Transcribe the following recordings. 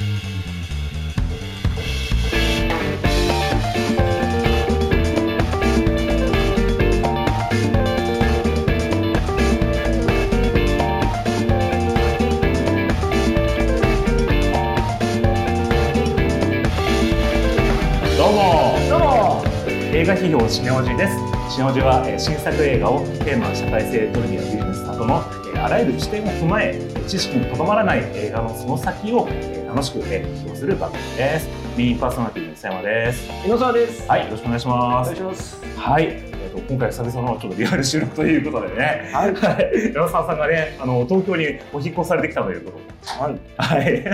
どうも。どうも。映画批評シネオジです。シネオジはえ新作映画をテーマ社会性トリビアビジネスなどのえあらゆる視点を踏まえ知識にとどまらない映画のその先をえー楽しくえー批評する番組ですメインパーソナリティの佐山です井野沢です。はいよろしくお願いしますお願いします。はい、えー、と今回久々のちょっとリアル収録ということでねはい。は い山沢さんがねあの東京にお引っ越されてきたということではい。はい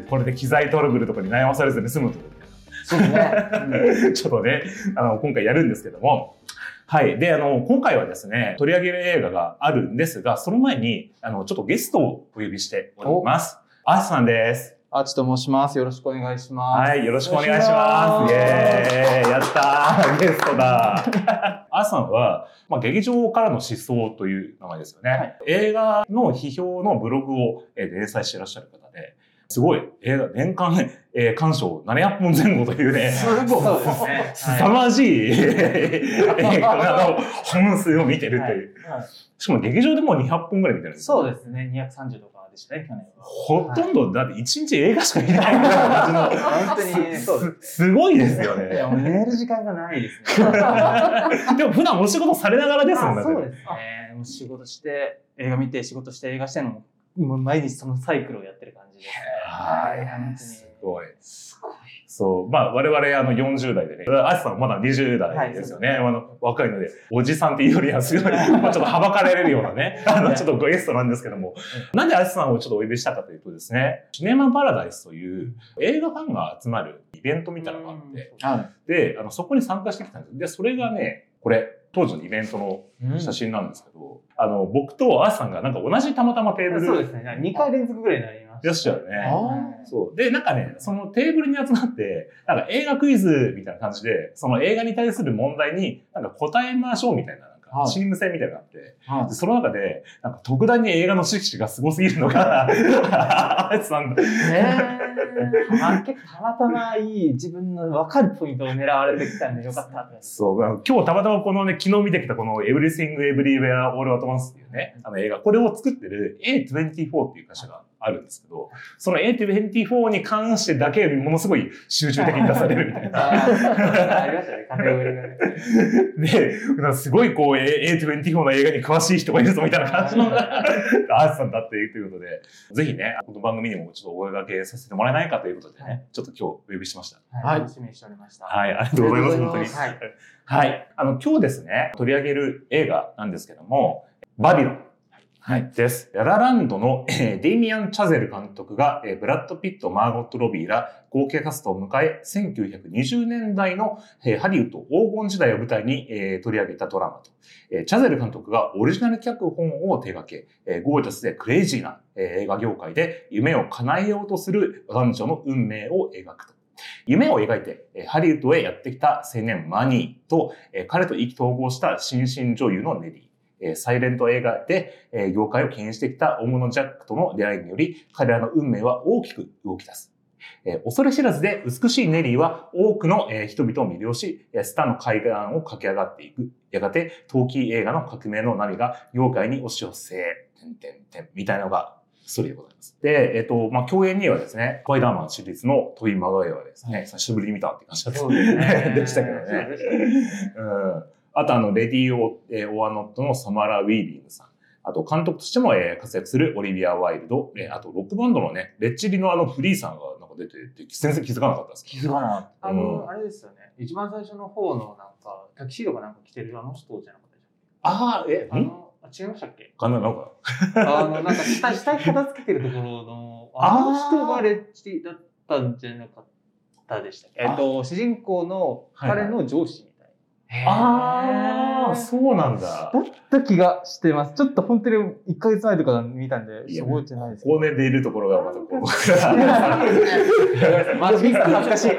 これで機材トラブルとかに悩まされずに済むというそうですね。ちょっとね、あの、今回やるんですけども、はい。で、あの、今回はですね、取り上げる映画があるんですが、その前に、あの、ちょっとゲストをお呼びしております。アースさんです。アーチと申します。よろしくお願いします。はい。よろしくお願いします。イエーイやったーゲストだ アースさんは、まあ、劇場からの失踪という名前ですよね。はい映画の批評のブログを、えー連載していらっしゃる方で、すごい映画年間、えー鑑賞700本前後というね、すごい。ね。凄まじい映画の本数を見てるという。しかも劇場でも200本ぐらい見てるんですよそうですね。230とかでしたね、去年は。ほとんど、だって1日映画しか見ないみたいな感じの。本当にね、そうです。すごいですよいや、ね。もう寝る時間がないですね。でも普段お仕事されながらですもんね。あそうですね。もう仕事して、映画見て、仕事して、映画してのも、もう毎日そのサイクルをやってる感じです。はい本当に。すごい。すごい。そう。まあ、我々、あの、40代でね、アシさんまだ20代ですよね。あの、若いので、おじさんっていうよりは、すごい、まあ、ちょっとはばかれるようなね、あの、ちょっとゲストなんですけども、なんでアシさんをちょっとお呼びしたかというとですね、シネマパラダイスという映画ファンが集まるイベントみたいなのがあって、はで、あの、そこに参加してきたんです。で、それがね、これ、当時のイベントのい。写真なんですけど、あの、僕とアシさんがなんか同じたまたまテーブルそうですね。2回連続ぐらいになりました。いらっしゃるね。はいそう。で、なんかね、そのテーブルに集まって、なんか映画クイズみたいな感じで、その映画に対する問題に、なんか答えましょうみたいな、かはいチーム戦みたいなのがあって、その中で、なんか特段に映画の知識がすごすぎるのが、あいつさんだ。ねえ。まあ、結構たまたまいい自分の分かるポイントを狙われてきたんでよかったって。そう、今日たまたまこのね、昨日見てきたこの Everything Everywhere All at Once っていうね、あの映画、これを作ってる A24 っていう会社があるんですけど、その A24 に関してだけものすごい集中的に出されるみたいな。ありましたね、カテゴリーがね。で、なんかすごいこう A- A24 の映画に詳しい人がいるぞみたいな感じの アースさんだっていうということで、ぜひね、この番組にもちょっとお声掛けさせてもらえないかということでね、ちょっと今日お呼びしました。はい、楽しみにしておりました。はい、ありがとうございます、本当に。はい。はい。あの、今日ですね、取り上げる映画なんですけども、バビロン。はい。です。ララランドの、えーデイミアン・チャゼル監督が、えーブラッド・ピット、マーゴット・ロビーら合計キャストを迎え、1920年代の、えーハリウッド黄金時代を舞台に、えー取り上げたドラマと、えーチャゼル監督がオリジナル脚本を手掛け、えーゴージャスでクレイジーな、えー映画業界で夢を叶えようとする男女の運命を描くと。夢を描いて、えハリウッドへやってきた青年マニーと、え彼と意気投合した新進女優のネリー。えーサイレント映画で、えー業界を牽引してきた大物ジャックとの出会いにより、彼らの運命は大きく動き出す。えー恐れ知らずで美しいネリーは多くの、えー人々を魅了し、えースターの階段を駆け上がっていく。やがて、陶器映画の革命の波が業界に押し寄せ、てんてんてん、みたいなのがストーリーでございます。で、えっ、と、まあ、共演にはですね、スパイダーマンシリーズのトイ・マガイアはですね、久しぶりに見たって感じだったね でしたけどね。うん。あと、あの、レディー・オえーオア・ノットのサマラ・ウィービングさん。あと、監督としても、えー活躍するオリビア・ワイルド。えーあと、ロックバンドのね、レッチリのあの、フリーさんがなんか出てて、全然気づかなかったです。気づかなかった。あうんの、あれですよね。一番最初の方のなんか、タキシードかなんか着てるあの人じゃなかったでしああ、え、あの、あ違いましたっけ？かななんか、あの、なんか下、下に片付けてるところの、あの人がレッチだったんじゃなかったでしたっけ？えっと、主人公の彼の上司みたいああ、そうなんだ。だった気がしてます。ちょっと本当に1ヶ月前とか見たんで、覚えてないですけ高年でいるところがまたこう。マジック恥ずかしい。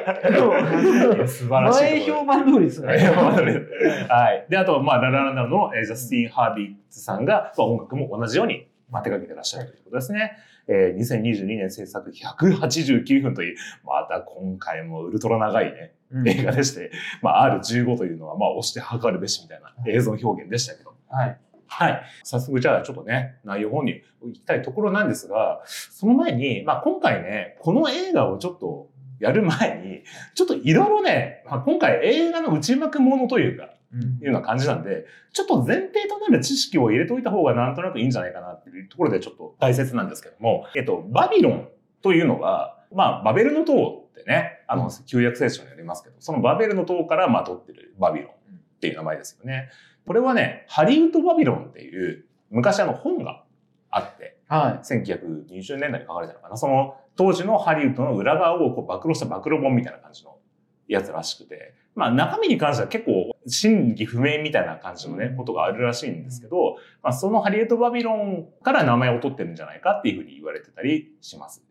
素晴らしい。前評判通りですね。はい。で、あと、まあ、ララランダのえージャスティン・ハービッツさんが、まあ、音楽も同じように、まあ、手掛けてらっしゃるということですね。えー2022年制作189分という、また今回もウルトラ長いね、映画でして、まあ R15 というのは、まあ押して測るべしみたいな映像表現でしたけど。はい。はい。早速じゃあちょっとね、内容本に行きたいところなんですが、その前に、まあ今回ね、この映画をちょっとやる前に、ちょっといろいろね、まあ、今回映画の内幕ものというか、いうような感じなんで、ちょっと前提となる知識を入れておいた方がなんとなくいいんじゃないかなっていうところでちょっと大切なんですけども、えっと、バビロンというのは、まあ、バベルの塔ってね、あの、旧約聖書にありますけど、そのバベルの塔からまあ取ってるバビロンっていう名前ですよね。これはね、ハリウッドバビロンっていう昔あの本があって、は1920年代に書かれたのかな。その当時のハリウッドの裏側をこう暴露した暴露本みたいな感じのやつらしくて、まあ中身に関しては結構真偽不明みたいな感じのね、ことがあるらしいんですけど、まあそのハリウッドバビロンから名前を取ってるんじゃないかっていうふうに言われてたりします。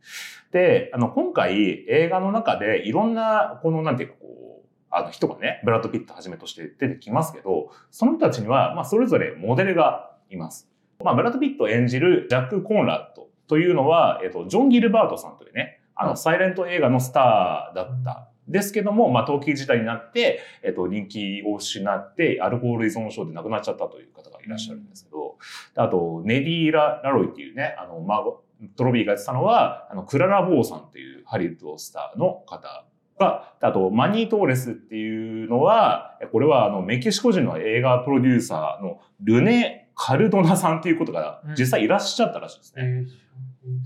で、あの今回映画の中でいろんなこのなんていうかこう、あの人がね、ブラッド・ピットはじめとして出てきますけど、その人たちには、まあそれぞれモデルがいます。まあ、ブラッド・ピットを演じるジャック・コンラッドというのは、えっと、ジョン・ギルバートさんというね、あの、はいサイレント映画のスターだった。ですけども、まあ、陶器時代になって、えっと、人気を失って、アルコール依存症で亡くなっちゃったという方がいらっしゃるんですけど、であと、ネディーラ・ラロイっていうね、あの、マーゴ、トロビーがやってたのは、あの、クララ・ボーさんっていうハリウッドスターの方が、あと、マニー・トーレスっていうのは、これはあの、メキシコ人の映画プロデューサーのルネ・カルドナさんっていうことが実際いらっしゃったらしいですい。ね。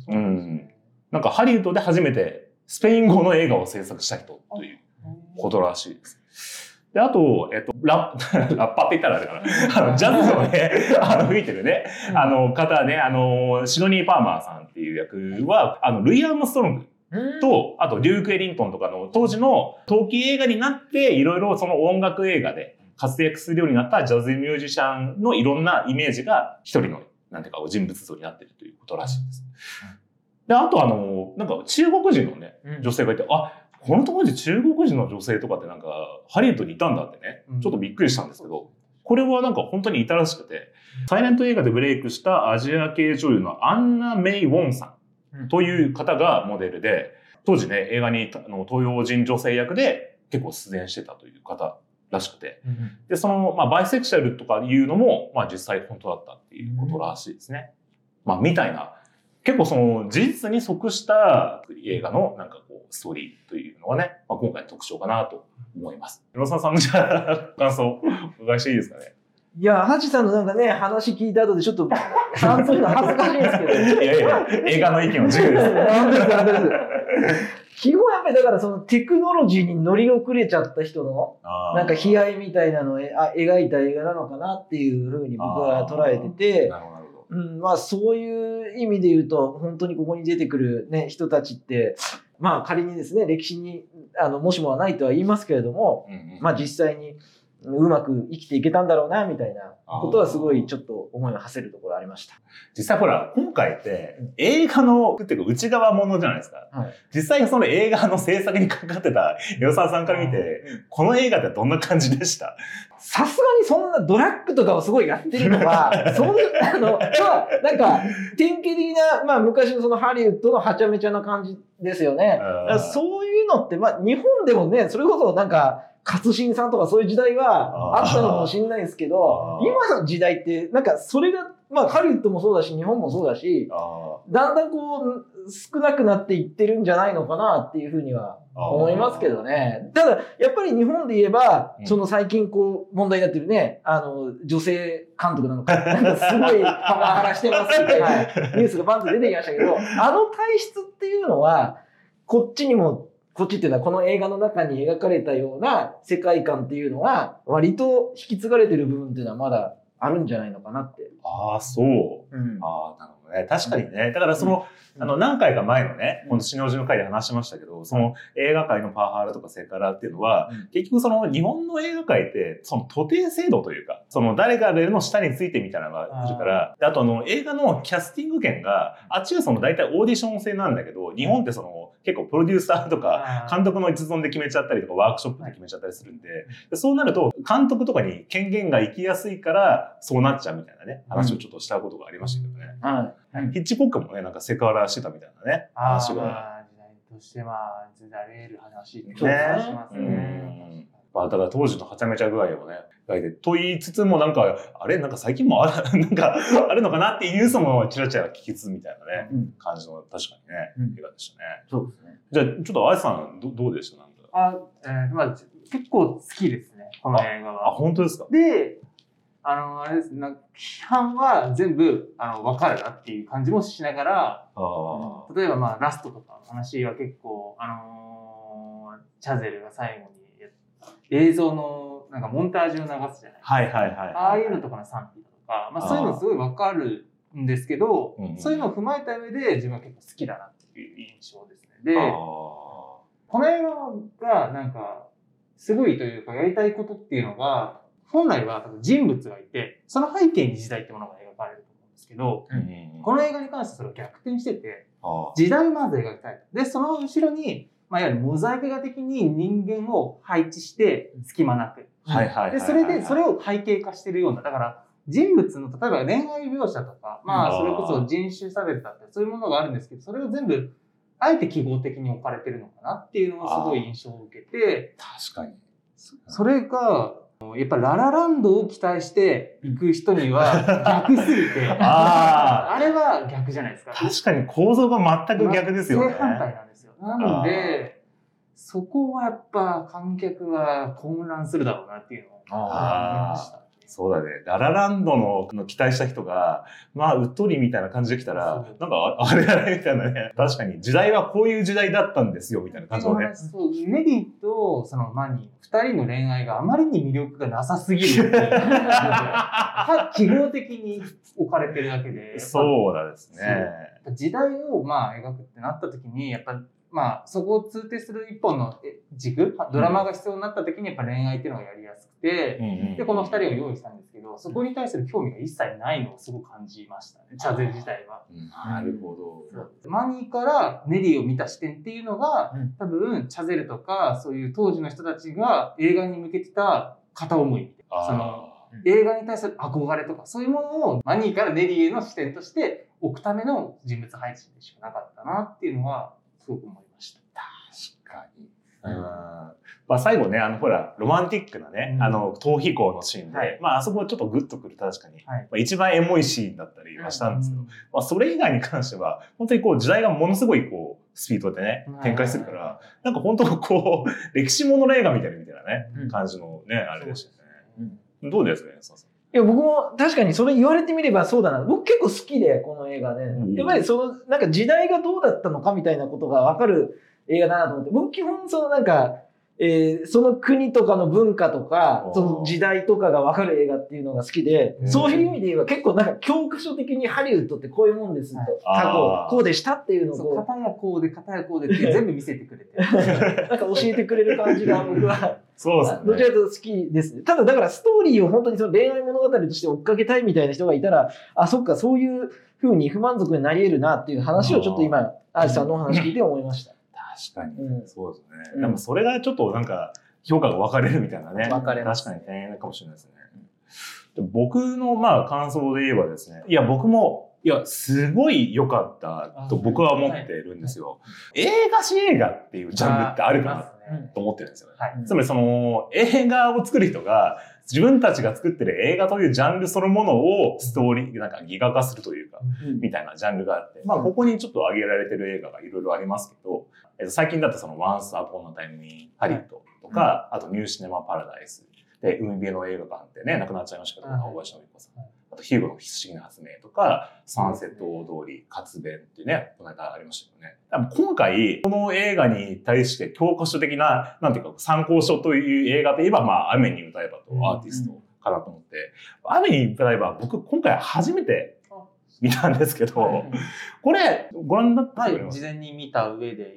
うんなんかハリウッドで初めてスペイン語の映画を制作した人ということらしいです。で、あと、えっと、ラッ、ラッパーって言ったらあれかな。あの、ジャズをね、あの、吹いてるね、あの方ね、あの、シドニー・パーマーさんっていう役は、あの、ルイ・アームストロングうん、と、あと、デューク・エリントンとかの当時の陶器映画になって、いろいろその音楽映画で活躍するようになったジャズミュージシャンのいろんなイメージが一人の、なんていうか、人物像になっているということらしいです。で、あとあの、なんか中国人のね、うん。女性がいて、あ、この当時中国人の女性とかってなんか、ハリウッドにいたんだってね。うん、ちょっとびっくりしたんですけど、これはなんか本当にいたらしくて、サイレント映画でブレイクしたアジア系女優のアンナ・メイ・ウォンさんという方がモデルで、当時ね、映画にあの東洋人女性役で結構出演してたという方らしくて、うん。で、その、まあ、バイセクシャルとかいうのも、まあ、実際本当だったっていうことらしいですね。まあ、みたいな、結構その、事実に即した映画の、なんかこう、ストーリーというのがね、まあ、今回の特徴かなと思います。野沢さんのじゃあ、感想、お伺いしていいですかね？いや、ハチさんのなんかね、話聞いた後でちょっと、感想の恥ずかしいんですけど。いやいや、映画の意見は自由です。なんですなんです基本やっぱりだからそのテクノロジーに乗り遅れちゃった人の、なんか悲哀みたいなのをえあ描いた映画なのかなっていうふうに僕は捉えてて。うん、まあそういう意味で言うと、本当にここに出てくるね、人たちって、まあ仮にですね、歴史に、あの、もしもはないとは言いますけれども、うんうん。まあ実際にうまく生きていけたんだろうな、みたいなことはすごいちょっと思いを馳せるところありました。実際ほら、今回って映画の、っていうか内側ものじゃないですか。はい実際その映画の制作にかかってた与沢さんから見て、この映画ってどんな感じでした？さすがにそんなドラッグとかをすごいやってるのは、そんな、あの、まあ、なんか、典型的な、まあ昔のそのハリウッドのはちゃめちゃな感じですよね。そういうのって、まあ日本でもね、それこそなんか、勝新さんとかそういう時代はあったのかもしれないですけど今の時代って、なんかそれが、まあハリウッドもそうだし、日本もそうだし、あだんだんこう、少なくなっていってるんじゃないのかなっていうふうには思いますけどね。ただ、やっぱり日本で言えば、うん。その最近こう、問題になってるね、あの、女性監督なのか。すごいパワハラしてますみたいな ニュースがバンと出てきましたけど、あの体質っていうのは、こっちにも、こっちっていうのはこの映画の中に描かれたような世界観っていうのは、割と引き継がれてる部分っていうのはまだあるんじゃないのかなって。あー、そう。うんああ、なるほどね。確かにね。だからその、うんあの、何回か前のね、この死の字の回で話しましたけど、その映画界のパワハラとかセクハラっていうのは、うん。結局その日本の映画界って、その徒弟制度というか、その誰かの下についてみたいなのがいるから、であとあの映画のキャスティング権が、あっちはその大体オーディション制なんだけど、日本ってその結構プロデューサーとか、監督の一存で決めちゃったりとか、ワークショップで決めちゃったりするんで、でそうなると、監督とかに権限が行きやすいから、そうなっちゃうみたいなね、話をちょっとしたことがありましたけどね。はい。ヒッチコックもね、なんかセクハラしてたみたいなね、あ話が。時代として、まあ、ずれる話ってそうですねしますうんね。まあ、だから当時のはちゃめちゃ具合をね、書いて、と言いつつもなんか、あれなんか最近もある、なんか、あるのかなっていうニュースもちらちら聞きつつみたいなね、うん感じの、確かにね、うん映画でしたね。そうですね。じゃあ、ちょっとあやさん、どどうでした？なんか。あ、えーまあ、結構好きですね、この映画あ、は。本当ですか？で、あの、あれですね、批判は全部、あの、わかるなっていう感じもしながら、あ例えばまあ、ラストとかの話は結構、あのーチャゼルが最後に映像のなんかモンタージュを流すじゃないあ。はいはいはい。ああいうのとかの賛否だとか、まあ、そういうのすごいわかるんですけど、そういうのを踏まえた上で自分は結構好きだなっていう印象ですね。で、あこの映画がなんかすごいというかやりたいことっていうのが本来は人物がいてその背景に時代ってものが描かれると思うんですけどーうん。うんこの映画に関してそれを逆転しててあ時代をまず描きた。いでその後ろに、まあ、いわゆるモザイク画的に人間を配置して隙間なく。でそれでそれを背景化してるようなだから人物の例えば恋愛描写とかまあそれこそ人種差別だったりそういうものがあるんですけどそれを全部あえて記号的に置かれてるのかなっていうのがすごい印象を受けて。確かに。それがやっぱララランドを期待して行く人には逆すぎて ああれは逆じゃないですか。確かに構造が全く逆ですよね。正反対なんですよ。なのでそこはやっぱ観客は混乱するだろうなっていうのを思いました。そうだね。ララランドのの期待した人が、まあ、うっとりみたいな感じで来たらなんか、ああれあれみたいなね。確かに、時代はこういう時代だったんですよ、みたいな感じのね。そうネディとそのマニー二人の恋愛があまりに魅力がなさすぎる記号 的に置かれてるだけでそうだですね。時代をまあ描くってなった時にやっぱまあそこを通底する一本のえ軸ドラマが必要になった時にやっぱ恋愛っていうのがやりやすくて、でこの二人を用意したんですけどそこに対する興味が一切ないのをすごく感じましたねチャゼル自体は。うんなるほど。マニーからネリーを見た視点っていうのが、うん。多分チャゼルとかそういう当時の人たちが映画に向けてた片思いその映画に対する憧れとかそういうものをマニーからネリーへの視点として置くための人物配置でしかなかったなっていうのはすごく思いました。確かに。うん。まあ、最後ね、あの、ほら、ロマンティックなね、うん。あの、逃避行のシーンで、はい。まあ、あそこちょっとグッとくる、確かに。はい。まあ、一番エモいシーンだったりはしたんですけど、うんまあ、それ以外に関しては、本当にこう、時代がものすごいこう、スピードでね、展開するから、なんか本当こう、歴史ものの映画みたいなみたいなね、うん。感じのね、あれでしたそうね。どうですかね、そうそういや、僕も確かにそれ言われてみればそうだな。僕結構好きで、この映画ね。うんやっぱりその、なんか時代がどうだったのかみたいなことがわかる映画だなと思って、僕基本そのなんか、えーその国とかの文化とかその時代とかがわかる映画っていうのが好きでう、んそういう意味で言えば結構なんか教科書的にハリウッドってこういうもんですと、はい過去こうでしたっていうのをそうこ片やこうで片やこうでって全部見せてくれて。う、なんか教えてくれる感じが僕はそうですね。どちらかというと好きですね。ただだからストーリーを本当にその恋愛物語として追っかけたいみたいな人がいたら、あ、そっか、そういう風に不満足になり得るなっていう話をちょっと今、アーチさんのお話聞いて思いました。確かに。うんそうですね。うんでもそれがちょっとなんか、評価が分かれるみたいなね。分かれ確かに大変かもしれないですね。で僕のまあ感想で言えばですね、いや僕も、いや、すごい良かったと僕は思ってるんですよ。映画史映画っていうジャンルってあるかなと思ってるんですよね。はい。うんつまりその映画を作る人が自分たちが作ってる映画というジャンルそのものをストーリー、なんかギガ化するというか、みたいなジャンルがあって、まあ、ここにちょっと挙げられてる映画がいろいろありますけど、えっと、最近だとその、Once Upon a Time in Hollywood とか、あと、ニューシネマ・パラダイス。で、海辺の映画館ってね、亡くなっちゃいましたけど、はい。大林信子さん。はい。あと、ヒューゴの不思議な発明とか、サンセット大通り、活弁っていうね、この間ありましたよね。今回、この映画に対して教科書的な、なんていうか、参考書という映画といえば、まあ、雨に歌えばとアーティストかなと思って、雨に歌えば僕今回初めて見たんですけど、はい。これ、ご覧になってはい。事前に見た上で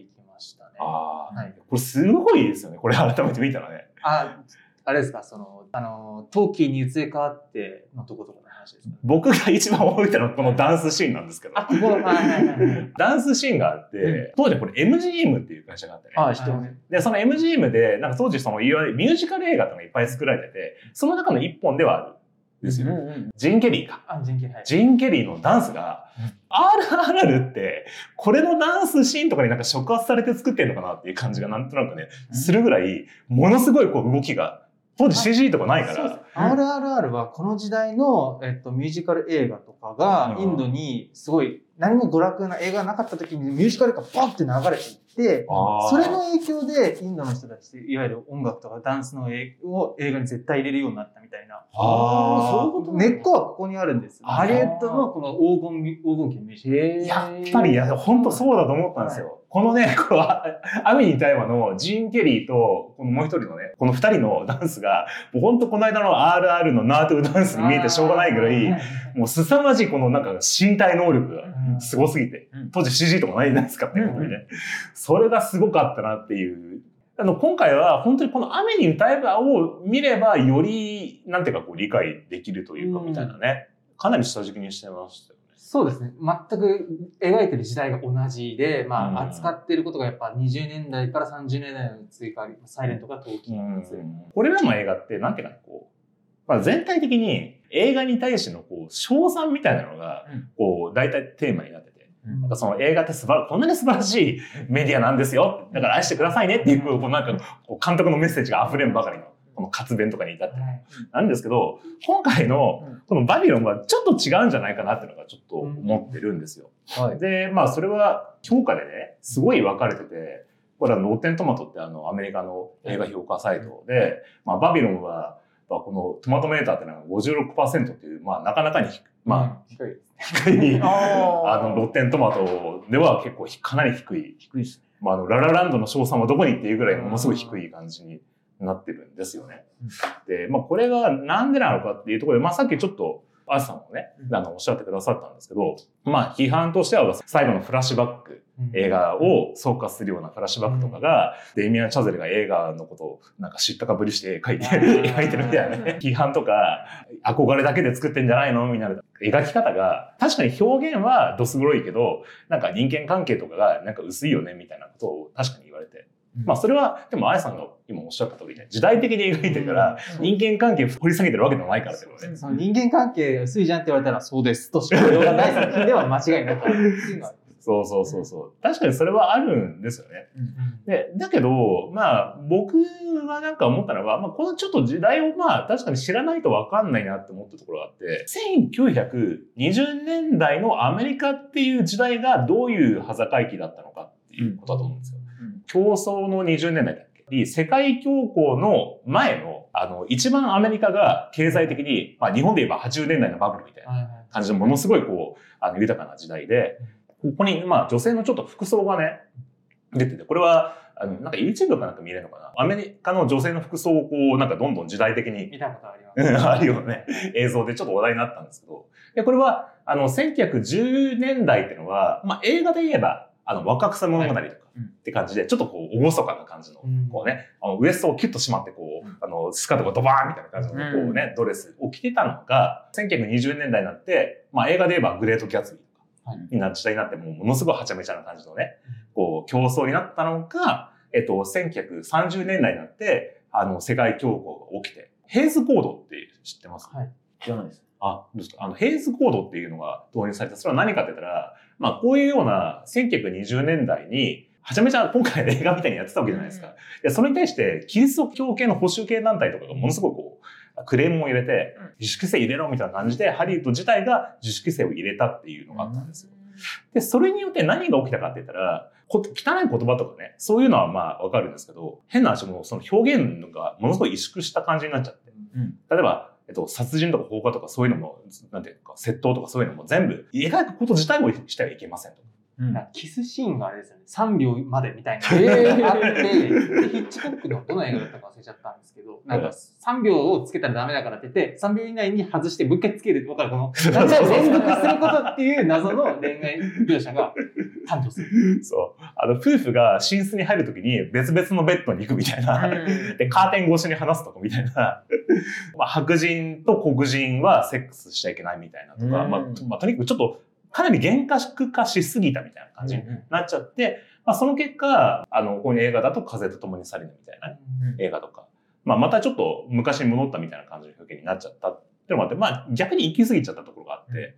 ね。ああ、はいこれすごいですよね。これ改めて見たらね。あ、あれですか、その、あの、陶器に移り変わってのとことかの話ですか？僕が一番覚えてるのはこのダンスシーンなんですけどあ、、ここ、はいはいはいはい。ダンスシーンがあって、当時これ MGM っていう会社があってね。あ、知ってます。で、その MGM で、なんか当時そのいわゆるミュージカル映画とかがいっぱい作られてて、その中の一本ではあるですよ。うんうんジン・ケリーか。あ、人気はい。ジン・ケリーのダンスが、RRR って、これのダンスシーンとかになんか触発されて作ってんのかなっていう感じがなんとなくね、するぐらい、ものすごいこう動きが、当時 CG とかないから、そうです。RRR はこの時代の、えっと、ミュージカル映画とかがうん。インドにすごい何も娯楽な映画がなかった時にミュージカルがポンって流れていって、それの影響でインドの人たちいわゆる音楽とかダンスの映を映画に絶対入れるようになったみたいな。そういうこと根っこはここにあるんです。ハリウッドのこの黄金ミ黄金期のミュージ。カル。やっぱり、いや、本当そうだと思ったんですよ。このね、こう、あアミニ・タイマのジーン・ケリーと、このもう一人のね、この二人のダンスが、もう本当この間の RR のナートゥダンスに見えてしょうがないぐらい、もう凄まじいこのなんか身体能力がうんすぎてうん、当時 CG とかないじゃないですかね、うんこれね。それがすごかったなっていう。あの、今回は本当にこの雨に歌えばを見れば、より、なんていうかこう理解できるというか、うんみたいなね。かなり下敷きにしてました。そうですね。全く描いてる時代が同じで、まあ、うん扱ってることがやっぱ20年代から30年代の追加あり、サイレントが陶器なんですよ。これらの映画って、なんていうかな、こう、まあ、全体的に映画に対してのこう、賞賛みたいなのがうん、こう、大体テーマになってて、うんなんかその映画って素晴らこんなに素晴らしいメディアなんですよ。だから愛してくださいねっていう、こう、なんか、監督のメッセージが溢れんばかりの、この活弁とかに至ってはい。なんですけど、今回のうん。このバビロンはちょっと違うんじゃないかなっていうのがちょっと思ってるんですよ。はい。で、まあそれは評価でね、すごい分かれてて、これはローテントマトってあのアメリカの映画評価サイトで、まあバビロンは、まあ、このトマトメーターってのが56%っていう、まあなかなかにま低い。低い、ああのローテントマトでは結構かなり低い。低いですね。まああのララランドの賞賛はどこにっていうぐらいものすごい低い感じになってるんですよね。で、まあこれがなんでなのかっていうところで、まあさっきちょっとアスさん。もね、あのおっしゃってくださったんですけど、まあ批判としては最後のフラッシュバック、映画を総括するようなフラッシュバックとかが、デイミアン・チャゼルが映画のことをなんか知ったかぶりして描いて、描いてるみたいなね。批判とか、憧れだけで作ってんじゃないの？みたいな。描き方が、確かに表現はどす黒いけど、なんか人間関係とかがなんか薄いよね？みたいなことを確かに言われて。まあそれは、でもあやさんが今おっしゃった通りね、時代的に描いてるから、人間関係掘り下げてるわけでもないからってことね。その人間関係薄いじゃんって言われたら、そうですとしか言いようがない作品では間違いなくあるっていうそうそうそうそう。確かにそれはあるんですよね。で、だけど、まあ、僕はなんか思ったのは、まあ、このちょっと時代をまあ、確かに知らないとわかんないなって思ったところがあって、1920年代のアメリカっていう時代がどういう端境期だったのかっていうことだと思うんですよ。競争の20年代だっけ？世界恐慌の前の、あの、一番アメリカが経済的に、まあ、日本で言えば80年代のバブルみたいな感じのものすごいこう、あの、豊かな時代で、ここに、まあ、女性のちょっと服装がね、出てて、これは、あの、なんか YouTube かなんか見れるのかな？アメリカの女性の服装をこう、なんかどんどん時代的に見たことありまうんす。あるよね、映像でちょっと話題になったんですけど、でこれは、あの、1910年代っていうのは、まあ、映画で言えば、あの、若草物語とかって感じで、ちょっとこう、厳かな感じの、うん。こうね、あのウエストをキュッと締まって、こう、あの、スカートがドバーンみたいな感じの、こうね、ドレスを着てたのが、1920年代になって、まあ、映画で言えばグレート・ギャツビーとかはい。にな時代になって、もうものすごいはちゃめちゃな感じのね、こう、競争になったのが、えっと、1930年代になって、あの、世界恐慌が起きて、ヘイズコードって知ってますはい。知らないです。あ、どうですか？あの、ヘイズコードっていうのが導入された。それは何かって言ったら、まあ、こういうような1920年代に、はちゃめちゃ今回の映画みたいにやってたわけじゃないですか。で、それに対して、キリスト教系の保守系団体とかがものすごいこう、クレームを入れて、自主規制入れろみたいな感じで、ハリウッド自体が自主規制を入れたっていうのがあったんですよ。で、それによって何が起きたかって言ったら、こ汚い言葉とかね、そういうのはまあわかるんですけど、変な話もその表現がものすごい萎縮した感じになっちゃって。うん例えば、えっと、殺人とか放火とかそういうのも、なんていうか、窃盗とかそういうのも全部、描くこと自体もしてはいけませんと。うんなんかキスシーンがあれですよね。3秒までみたいな。へーあって、でヒッチコックのどの映画だったか忘れちゃったんですけど、なんか3秒をつけたらダメだからって言って、3秒以内に外してもう一回つける。わかるこの、何回も連続することっていう謎の恋愛描写が誕生する。そう。あの、夫婦が寝室に入るときに別々のベッドに行くみたいな。で、カーテン越しに話すとかみたいな。まあ、白人と黒人はセックスしちゃいけないみたいなとか、うんまあ、まあ、とにかくちょっと、かなり厳格化しすぎたみたいな感じになっちゃって、まあ、その結果、あの、こういう映画だと風と共に去りぬみたいな映画とか、まあ、またちょっと昔に戻ったみたいな感じの表現になっちゃったっってのもあって、まあ逆に行き過ぎちゃったところがあって、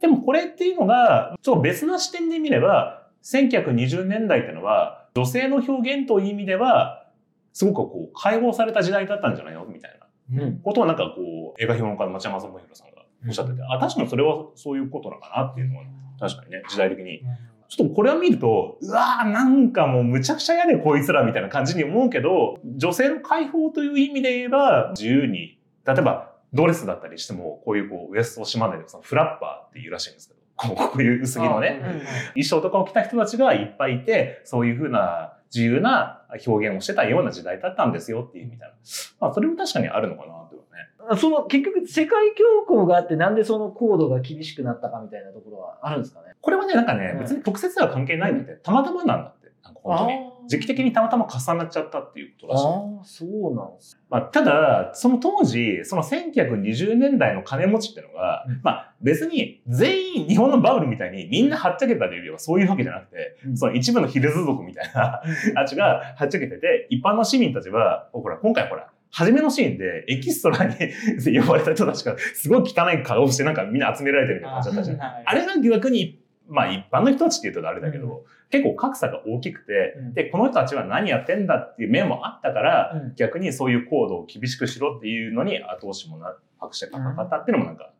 でもこれっていうのが、ちょっと別な視点で見れば、1920年代っていうのは、女性の表現という意味では、すごくこう、解放された時代だったんじゃないのみたいなうん。ことをなんかこう、映画評論家の町山智弘さんがおっしゃってて、あ、確かにそれはそういうことなのかなっていうのは、確かにね、時代的に。ちょっとこれを見ると、うわーなんかもうむちゃくちゃやでこいつらみたいな感じに思うけど、女性の解放という意味で言えば、自由に、例えばドレスだったりしても、こういうこうウエストを締まないで、そのフラッパーっていうらしいんですけど、こういう薄着のね、衣装とかを着た人たちがいっぱいいて、そういうふうな自由な表現をしてたような時代だったんですよっていうみたいな。まあそれも確かにあるのかなね。その結局世界恐慌があってなんでその高度が厳しくなったかみたいなところはあるんですかね？これはね、なんかねう、ん別に特設では関係ないんだって、たまたまなんだって。なんか本当に。時期的にたまたま重なっちゃったっていうことらしい。ああ、そうなんです。まあ、ただ、その当時、その1920年代の金持ちっていうのが、うんまあ別に全員日本のバブルみたいにみんなはっちゃけたというよりはそういうわけじゃなくて、うんその一部のヒルズ族みたいな あっちがはっちゃけてて、一般の市民たちは、ほら、今回ほら、初めのシーンでエキストラに 呼ばれた人たちがすごい汚い顔をしてなんかみんな集められてるみたいな感じだったじゃん。ああれが逆に、まあ一般の人たちって言うとあれだけど、結構格差が大きくて、うん。で、この人たちは何やってんだっていう面もあったから、うん。逆にそういう行動を厳しくしろっていうのに後押しもな、拍手がかかったっていうのもなんか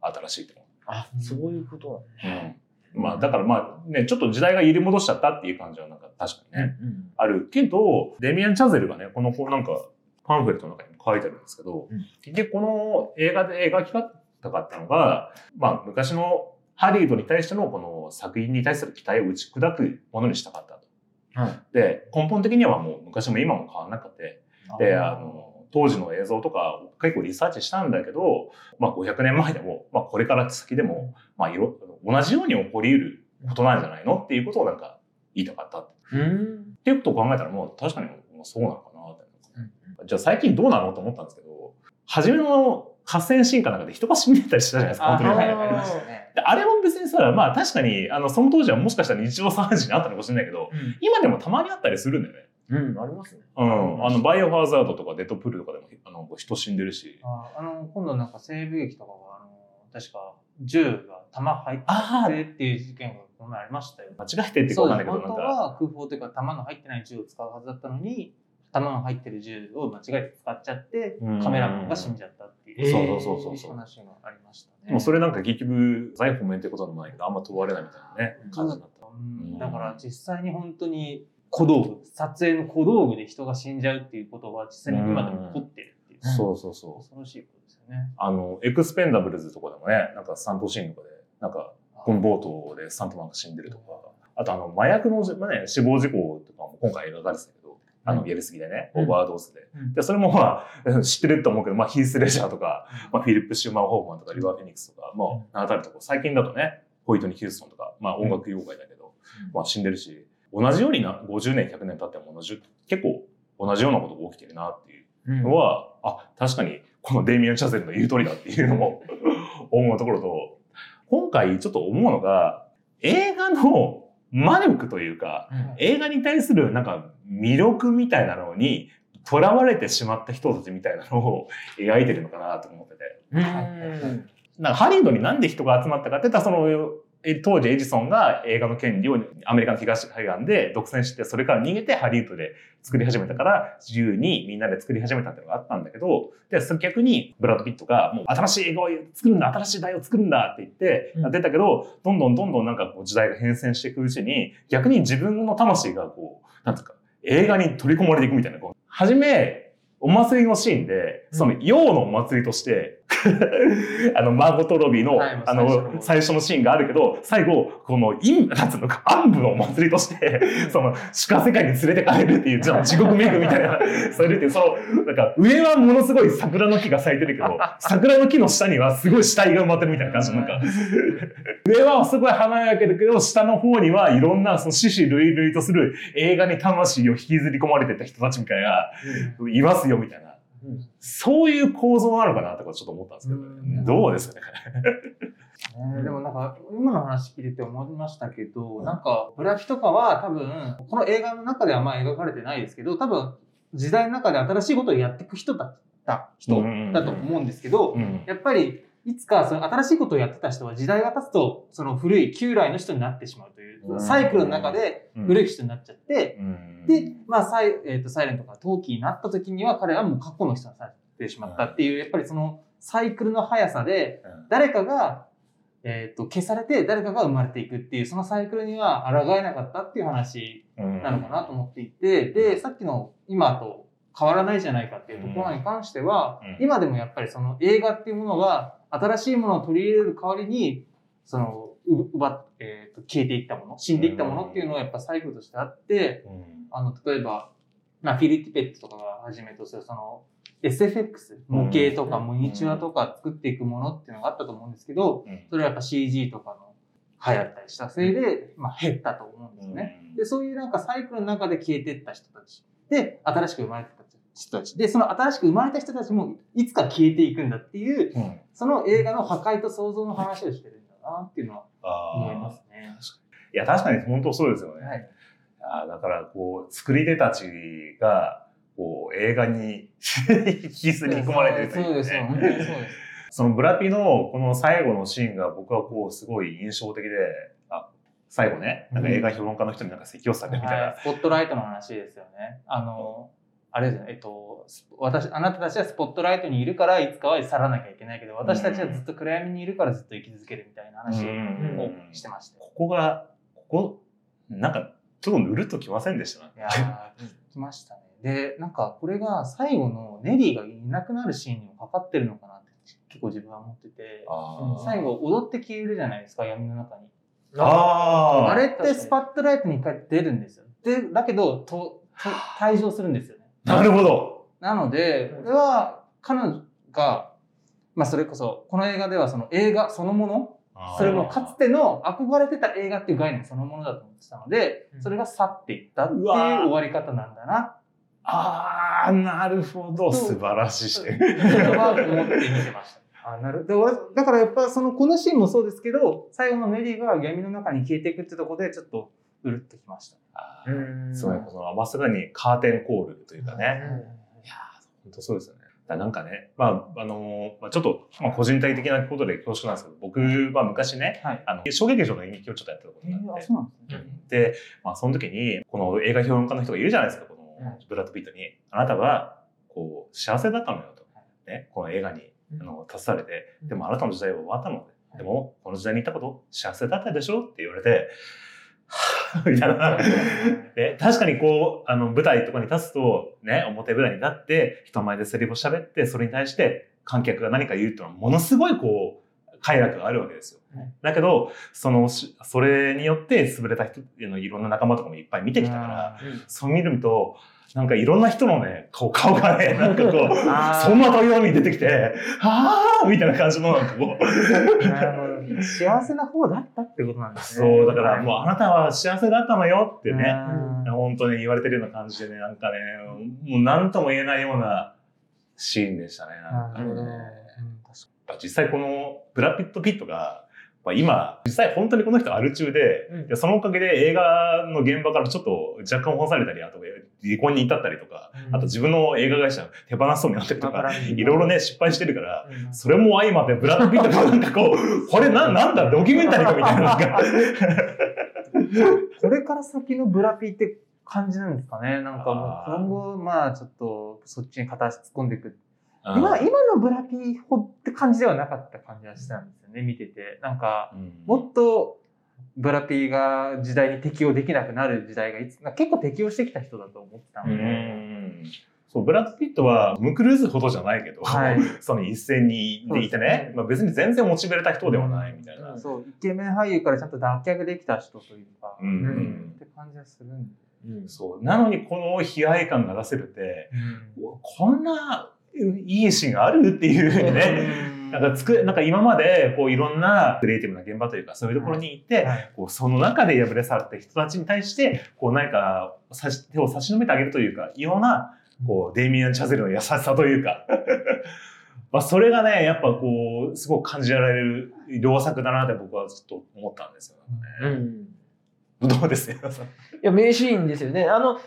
新しいとあ、そういうこと思う。うん。まあだからまあね、ちょっと時代が揺り戻しちゃったっていう感じはなんか確かにね、うん。あるけど、デミアン・チャゼルがね、このこうなんかパンフレットの中にも書いてあるんですけど、うん結局この映画で描きたかったのが、まあ昔のハリウッドに対してのこの作品に対する期待を打ち砕くものにしたかったと。はいで、根本的にはもう昔も今も変わらなくて、で、あの、当時の映像とか結構リサーチしたんだけど、まあ500年前でも、まあこれから先でも、まあいろ同じように起こり得ることなんじゃないのっていうことをなんか言いたかったっうん。ていうことを考えたらもう確かにそうなのか。じゃあ最近どうなのと思ったんですけど、初めの合戦シーンかなんかで人が死んでたりしたじゃないですか、本当に。あね。であれも別にさ、まあ確かに、あの、その当時はもしかしたら日常茶飯事にあったのかもしれないけど、今でもたまにあったりするんだよね。うん、ありますね。うん。あの、バイオハザードとかデッドプールとかでも、あの、人死んでるし。ああの、今度なんか西部劇とかが、あの、確か銃が弾入っあてっていう事件がこの前ありましたよ。間違えてっていうかそうわかんないけど、です本当なんか、は空砲というか弾の入ってない銃を使うはずだったのに、弾の入ってる銃を間違えて使っちゃってうん、カメラマンが死んじゃったっていう。そうそうそうそう話がありましたね。もうそれなんか結局、財宝面ってことでもないけど、あんま問われないみたいなね、感じになった。うんだから実際に本当に小道具、撮影の小道具で人が死んじゃうっていうことは実際に今でも起こってるっていう。そうそうそう。恐ろしいことですよね。あの、エクスペンダブルズとかでもね、なんかスタントシーンとかで、なんか、このボートでスタントマンが死んでるとか、あとあの、麻薬の、まあね、死亡事故とかも今回描かれてたけど、あの、やりすぎでね、うん。オーバードーズで。うん。で、それもまあ、知ってると思うけど、まあ、ヒース・レジャーとか、まあ、フィリップ・シューマン・ホーフマンとか、リバー・フェニックスとか、まあ、名だたるとこ、最近だとね、ホイトニー・ヒューストンとか、まあ、音楽業界だけど、まあ、死んでるし、同じようにな、50年、100年経っても同じ、結構同じようなことが起きてるなっていううん。のは、あ、確かにこのデイミアン・チャゼルの言う通りだっていうのも 思うところと、今回ちょっと思うのが、映画の魔力というか、映画に対するなんか魅力みたいなのに、囚われてしまった人たちみたいなのを描いてるのかなと思ってて。うん。なんかハリウッドになんで人が集まったかって言ったら、その、え当時エジソンが映画の権利をアメリカの東海岸で独占して、それから逃げてハリウッドで作り始めたから、自由にみんなで作り始めたっていうのがあったんだけど、で、それ逆にブラッド・ピットが、もう新しい映画を作るんだ、新しい題を作るんだって言って、うん。やってたけど、どんどんどんどんなんかこう時代が変遷していくうちに、逆に自分の魂がこう、なんていうか、映画に取り込まれていくみたいな、こう、初め、お祭りのシーンで、その、洋のお祭りとして、あの、マーゴト・ロビーの、はいあの。の、最初のシーンがあるけど、最後、この、陰、なんつうのか、暗部のお祭りとして、その、地下世界に連れてかれるっていう、じゃあ地獄めぐみたいな、されるってその、なんか、上はものすごい桜の木が咲いてるけど、桜の木の下にはすごい死体が埋まってるみたいな感じの、なんか、上はすごい華やかだけど、下の方にはいろんな、その、死死類類とする映画に魂を引きずり込まれてた人たちみたいな、いますよ、みたいな。うんそういう構造なのかなとかちょっと思ったんですけど、うん。どうですかね。ね。でもなんか、今の話聞いてて思いましたけど、なんか、ブラピとかは多分、この映画の中ではまあ描かれてないですけど、多分、時代の中で新しいことをやっていく人たちた人だと思うんですけど、うん。やっぱりいつかその新しいことをやってた人は時代が経つとその古い旧来の人になってしまうといううん。サイクルの中で古い人になっちゃって、うん。で、まあサイ,、えー、とサイレントが陶器になった時には彼はもう過去の人になってしまったっていう、やっぱりそのサイクルの速さで誰かが、えー、と消されて誰かが生まれていくっていうそのサイクルには抗えなかったっていう話うんなのかなと思っていて、で、さっきの今と変わらないじゃないかっていうところに関しては、うん。今でもやっぱりその映画っていうものが新しいものを取り入れる代わりに、その、う奪っ、えーと消えていったもの、死んでいったものっていうのはやっぱサイクルとしてあって、うん。あの、例えば、まあ、フィリティペットとかがはじめとする、その、SFX、模型とかうん。モニチュアとか作っていくものっていうのがあったと思うんですけど、うん。それはやっぱ CG とかの流行ったりしたせいで、まあ、減ったと思うんですね。で、そういうなんかサイクルの中で消えていった人たち。で、新しく生まれてた人たち。で、その新しく生まれた人たちもいつか消えていくんだっていう、うんその映画の破壊と創造の話をしてるんだなっていうのは思いまあすね。ーいや、確かに本当そうですよね。はい。あーだから、こう、作り手たちが、こう、映画に 引きずり込まれてるというかねそうです、本当にそうです。そのブラピのこの最後のシーンが僕はこう、すごい印象的で、あ、最後ね、なんか映画評論家の人になんか説教されるみたいな。はい、スポットライトの話ですよね。あの、あれですね、えっと、ス私、あなたたちはスポットライトにいるから、いつかは去らなきゃいけないけど、私たちはずっと暗闇にいるからずっと生き続けるみたいな話うんをしてました。ここが、ここ、なんか、ちょっとぬるっときませんでした？ねいやー、来ましたね。で、なんか、これが最後のネリーがいなくなるシーンにもかかってるのかなって、結構自分は思ってて、最後踊って消えるじゃないですか、闇の中に。あーあれってスパットライトに一回出るんですよ。で、だけど、とと退場するんですよね。なるほど。なので、これは彼女が、まあそれこそ、この映画ではその映画そのもの、それもかつての憧れてた映画っていう概念そのものだと思ってたので、それが去っていったっていう終わり方なんだな、ああ、なるほど。素晴らしい視点。とは思って見てました。あなるだからやっぱそのこのシーンもそうですけど、最後のネリーが闇の中に消えていくってところでちょっとうるっときました。あーそうね、このまさかにカーテンコールというかね。いやー、本当そうですよね。だなんかね、まあ、あのーまあ、ちょっと、まあ、個人的なことで恐縮なんですけど、僕は昔ね、はい。あの、小劇場の演劇をちょっとやってたことえー、あ、があって、そうなんですね。で、まあ、その時に、この映画評論家の人がいるじゃないですか、このブラッド・ピットに。あなたは、こう、幸せだったのよと。ね、この映画に、あの、携われて、でもあなたの時代は終わったので、でも、この時代にいたこと、幸せだったでしょ？って言われて、みたいな。で確かにこう、あの、舞台とかに立つと、ね、表舞台に立って、人前でセリフを喋って、それに対して観客が何か言うっていうのは、ものすごいこう、快楽があるわけですよ。はいだけど、その、しそれによって優れた人っていうのいろんな仲間とかもいっぱい見てきたから、そう見ると、なんかいろんな人のね、こう顔がね、なんかこう、そんな問いに出てきて、あーみたいな感じのなんかこう、なるほど。幸せな方だったってことなんですね。そう、だからもうあなたは幸せだったのよってね、うん本当に言われてるような感じでね、なんかね、もう何とも言えないようなシーンでしたね。なんかね実際このブラピット・ピットが、まあ、今、実際本当にこの人アル中で、うんでそのおかげで映画の現場からちょっと若干干されたり、あと離婚に至ったりとか、うんあと自分の映画会社手放すそうになったりとか、うんいろいろね、失敗してるから、うんそれも相まって、ブラッド・ピットがなんかこう、これな、なんだ、ドキュメンタリーかみたいな。これから先のブラピって感じなんですかね。なんかもう今後、まあちょっとそっちに片足突っ込んでいく。今、今のブラピほって感じではなかった感じがしたんですよね、見てて。なんか、うん。もっとブラピが時代に適応できなくなる時代がいつ、結構適応してきた人だと思ってたのうで。ん。そう、ブラッド・ピットは、ムクルーズほどじゃないけど、はい。その一線にでいてね。ね、まあ、別に全然モチベれた人ではないみたいな。そう、イケメン俳優からちゃんと脱却できた人というか、うん。うん。って感じがするんで。うん。そう。なのにこの悲哀感が出せるって、うん。こんないいシーンがあるっていうふうにね、なん。かつく、なんか今までこういろんなクリエイティブな現場というかそういうところに行って、はい。こうその中で敗れ去った人たちに対して、こう何か手を差し伸べてあげるというか、ような、こうデイミアン・チャゼルの優しさというか、まあそれがね、やっぱこう、すごく感じられる良作だなって僕はずっと思ったんですよ、うん。ね。どうですか？いや、名シーンですよね。あの、ひ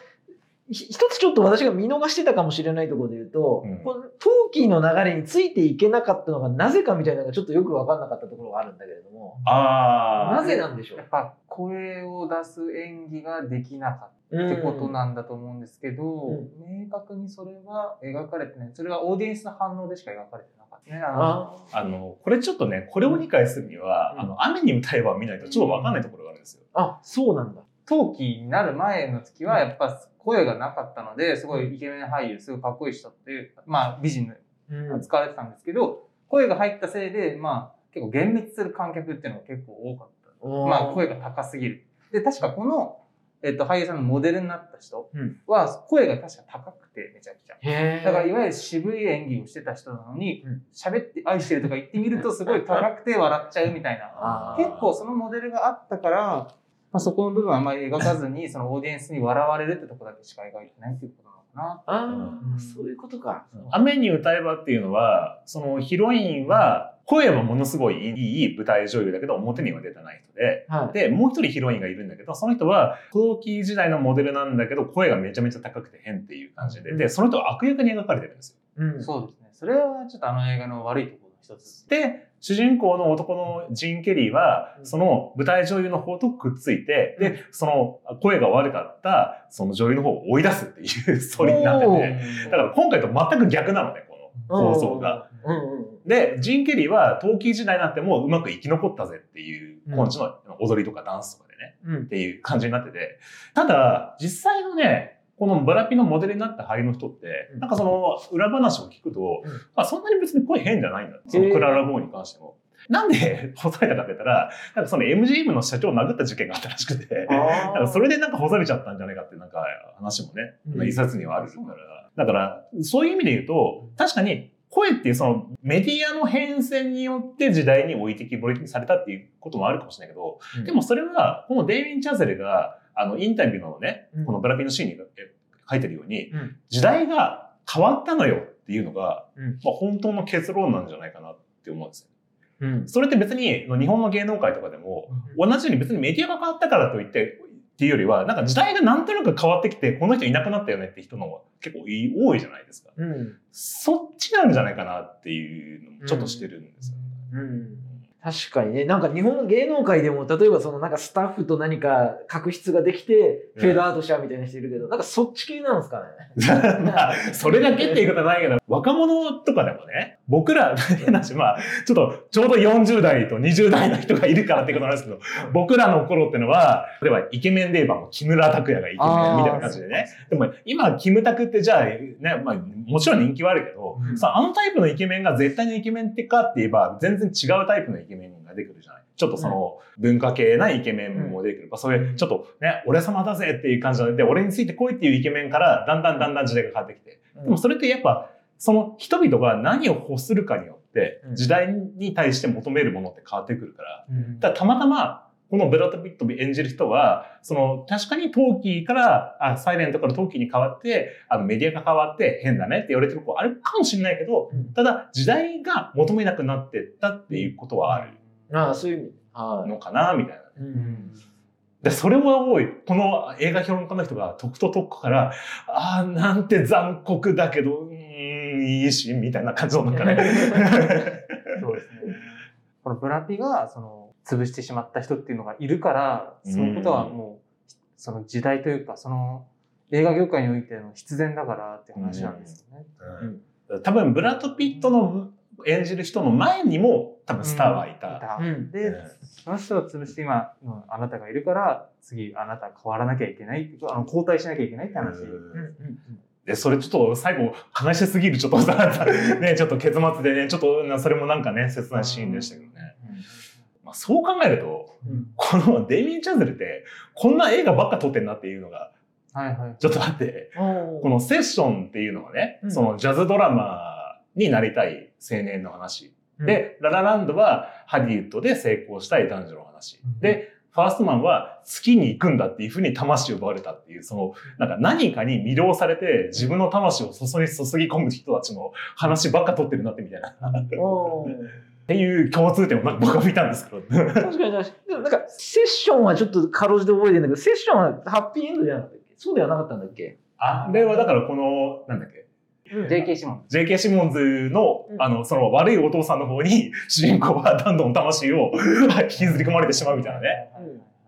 一つちょっと私が見逃してたかもしれないところで言うと、うんこのトーキーの流れについていけなかったのがなぜかみたいなのがちょっとよく分かんなかったところがあるんだけれども、あなぜなんでしょう？やっぱ声を出す演技ができなかったってことなんだと思うんですけど、うん明確にそれは描かれてない。それはオーディエンスの反応でしか描かれてなかったね。あのああの、これちょっとね、これを理解するには、うんあの、雨に歌えば見ないとちょっとわかんないところがあるんですよ。あ、そうなんだ。陶器になる前の時はやっぱ声がなかったので、すごいイケメン俳優、すごいかっこいい人っていう、まあ美人うんが使われてたんですけど、声が入ったせいで、まあ結構幻滅する観客っていうのが結構多かった。まあ声が高すぎる。で、確かこの、えっと、俳優さんのモデルになった人うんは声が確か高くてめちゃくちゃ。だからいわゆる渋い演技をしてた人なのにうん、喋って愛してるとか言ってみるとすごい高くて笑っちゃうみたいな。結構そのモデルがあったから、まあ、そこの部分はあんまり描かずに、そのオーディエンスに笑われるってとこだけしか描いてないっていうことなのかあうんーそういうことか。雨に歌えばっていうのは、そのヒロインは、声はものすごいいい舞台女優だけど、表には出てない人で、はい。で、もう一人ヒロインがいるんだけど、その人は、陶器時代のモデルなんだけど、声がめちゃめちゃ高くて変っていう感じで、で、その人は悪役に描かれてるんですよ。うんな。そうですね。それはちょっとあの映画の悪いところの一つ。で、主人公の男のジン・ケリーは、その舞台女優の方とくっついて、で、その声が悪かった、その女優の方を追い出すっていうストーリーになっておて、だから今回と全く逆なのね、この構想が。で、ジン・ケリーは陶器時代になってもうまく生き残ったぜっていう、今地の踊りとかダンスとかでね、うん。っていう感じになってて、ただ、実際のね、このブラピのモデルになった俳優の人ってうん、なんかその裏話を聞くと、うん。まあそんなに別に声変じゃないんだ。そのクララ・ボーに関しても。なんで干されたかって言ったら、なんかその MGM の社長を殴った事件があったらしくて、あなんかそれでなんか干されちゃったんじゃないかってなんか話もね、うん。一冊にはあるから。だ。から、そういう意味で言うと、確かに声っていうそのメディアの変遷によって時代に置いてきぼりにされたっていうこともあるかもしれないけど、うん。でもそれは、このデイビン・チャゼルが、あの、インタビューのね、うんこのブラピのシーンにえ書いてるように、うん時代が変わったのよっていうのが、うんまあ本当の結論なんじゃないかなって思うんですよ。うん。それって別に、日本の芸能界とかでも、同じように別にメディアが変わったからといって、っていうよりは、なんか時代がなんとなく変わってきて、この人いなくなったよねって人の方が結構い多いじゃないですか。うん。そっちなんじゃないかなっていうのもちょっとしてるんですよ。うん。確かにね、なんか日本の芸能界でも、例えばそのなんかスタッフと何か確執ができて、フェードアウトしちゃうみたいな人いるけど、なんかそっち系なんですかね。まあ、それだけっていうことはないけど、若者とかでもね、僕ら、変な話、まあ、ちょっとちょうど40代と20代の人がいるからっていうことなんですけど、僕らの頃ってのは、例えばイケメンで言えばもう木村拓哉がイケメンみたいな感じでね。でも今、キムタクってじゃあ、ね、まあ、もちろん人気はあるけど、うん。さあのタイプのイケメンが絶対のイケメンってかって言えば、全然違うタイプのイケメンが出てくるじゃない。ちょっとその、文化系なイケメンも出てくる。まあそういう、ちょっとね、俺様だぜっていう感じで、俺についてこいっていうイケメンから、だんだんだんだん時代が変わってきて。でもそれってやっぱ、その人々が何を欲するかによってう、ん。時代に対して求めるものって変わってくるから、うん。だからたまたま、このブラッド・ピット演じる人は、その、確かにトーキーから、あサイレントからトーキーに変わって、あのメディアが変わって変だねって言われてる子あるかもしれないけど、うんただ時代が求めなくなってったっていうことはあるああ、そういう意味。はのかな、みたいな。い。うん。で、それは多い。この映画評論家の人が、とくととくから、ああ、なんて残酷だけど、うーん、いいし、みたいな感じの中で。そうですね。このブラピが、その、潰してしまった人っていうのがいるから、うん。そういうことはもう、その時代というか、その、映画業界においての必然だからって話なんですよね。うん。多分、ブラッド・ピットの演じる人の前にも、多分スターはいた。うん。で、うん。その人を潰して今のあなたがいるから、次あなた変わらなきゃいけないってあの交代しなきゃいけないって話。うん。うん。で、それちょっと最後、悲しすぎる、ちょっとさ、ね、ちょっと結末でね、ちょっとな、それもなんかね、切ないシーンでしたけどね。まあ、そう考えると、うんこのデイミー・チャズルって、こんな映画ばっか撮ってんなっていうのが、はいはい。ちょっとあって、このセッションっていうのはね、うんそのジャズドラマーになりたい青年の話。うんで、ララランドはハリウッドで成功したい男女の話。うんで、ファーストマンは月に行くんだっていうふうに魂を奪われたっていう、その、なんか何かに魅了されて自分の魂を注ぎ注ぎ込む人たちの話ばっか撮ってるなってみたいな。っていう共通点をなんか僕は見たんですけど。確かに確かに。でもなんか、セッションはちょっとかろうじて覚えてるんだけど、セッションはハッピーエンドじゃなかったっけ？そうではなかったんだっけ？あれはだからこの、なんだっけ、JK シモン。JK シモンズのう、んあの、その悪いお父さんの方に、主人公はどんどん魂を引きずり込まれてしまうみたいなね、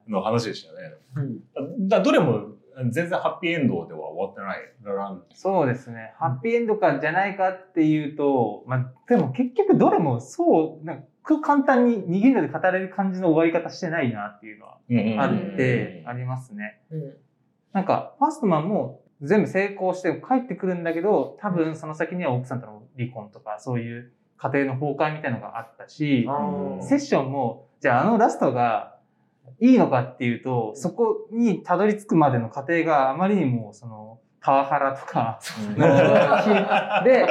の話でしたよね。うんだどれも全然ハッピーエンドでは終わってない。ラランそうですね。ハッピーエンドかじゃないかっていうと、まあ、でも結局どれもそう、なんか簡単に逃げるので語れる感じの終わり方してないなっていうのはド。あるって、ありますね。うんなんか、ファーストマンも全部成功して帰ってくるんだけど、多分その先には奥さんとの離婚とか、そういう家庭の崩壊みたいなのがあったし、セッションも、じゃああのラストがいいのかっていうと、そこにたどり着くまでの過程があまりにも、その、パワハラとか、の で、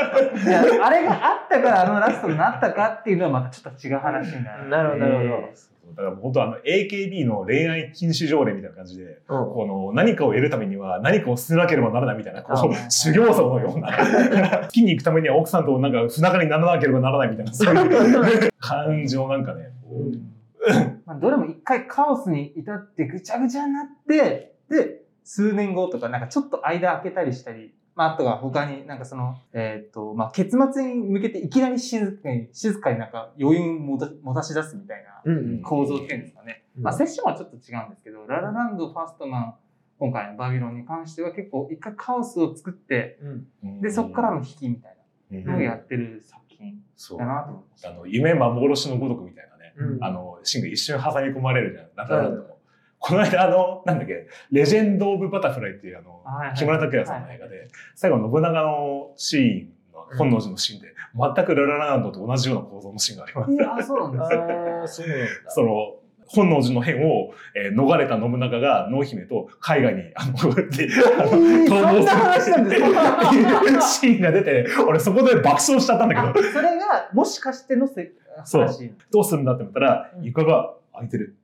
じゃああれがあったからあのラストになったかっていうのはまたちょっと違う話になる。なるほど、なるほど。だから本当あの AKB の恋愛禁止条例みたいな感じで、うん。この何かを得るためには何かを捨てなければならないみたいな、こうあ修行僧のような、月に行くためには奥さんとなんか不仲にならなければならないみたいな、そういう 感じのなんかね、こう まあ、どれも一回カオスに至ってぐちゃぐちゃになって、で、数年後とか、なんかちょっと間空けたりしたり、まあ、あとは他になんかその、えっ、と、まあ、結末に向けていきなり静かに、静かになんか余韻を持たし出すみたいなうん構造っていうんですかね。うん。まあ、セッションはちょっと違うんですけど、ララランド、ファーストマン、今回のバビロンに関しては結構一回カオスを作って、うん。で、そこからの引きみたいうんなのをやってる作品そうだなと思いました。あの夢幻のごとくみたいな。ね、うん。あのシーンが一瞬挟み込まれるじゃん、ラタランドも。この間、あの、なんだっけ、レジェンド・オブ・バタフライっていうあの、はいはい。木村拓哉さんの映画で、最後、信長のシーンの、本能寺のシーンで、全くララランドと同じような構造のシーンがあります。あ、そうなんですね。ああ、その、本能寺の変を、えー逃れた信長が濃姫と海外に、あの、であの逃そんな亡するっていうシーンが出て、俺そこで爆笑しちゃったんだけど。あ、それが、もしかしてのせそう話。どうするんだって思ったらう、ん床が開いてる。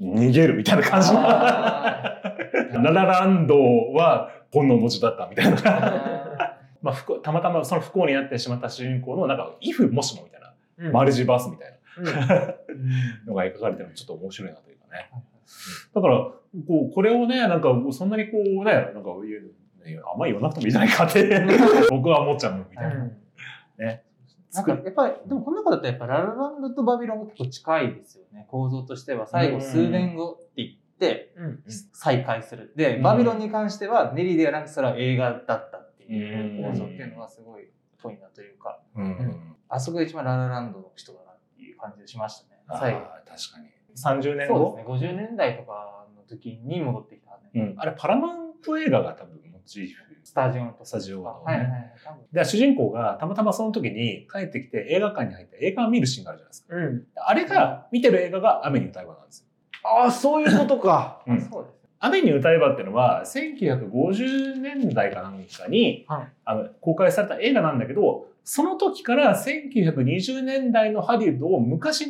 逃げるみたいな感じ。ラあ ラランドは本能の字だったみたいな。ー まあ、たまたまその不幸になってしまった主人公の、なんか、イフもしもみたいな、うんマルチバースみたいうんな のが描かれてるのちょっと面白いなというかね。だから、こう、これをね、なんか、そんなにこうね、なんか、あんまり言わなくてもいいじゃないかって、僕は思っちゃうみたいな。ね。なんかやっぱり、でもこの中だとやっぱララランドとバビロンが結構近いですよね。構造としては。最後数年後って言ってうん再開する。で、うんバビロンに関してはネリーではなくそれは映画だったっていううん構造っていうのはすごいぽいなというか、うん。あそこが一番ララランドの人だなっていう感じがしましたね。最後。確かに。30年後？そうですね。50年代とかの時に戻ってきたね。うん。あれ、パラマウント映画が多分モチーフ。スタジオのとかスタジオのねはいはいはい。多分で、主人公がたまたまその時に帰ってきて映画館に入って映画を見るシーンがあるじゃないですか。うん。あれが、見てる映画が雨に歌えばなんですよ。ああ、そういうことか。うんそうですね。雨に歌えばっていうのは、1950年代かなんかに、はいあの公開された映画なんだけど、その時から1920年代のハリウッドを昔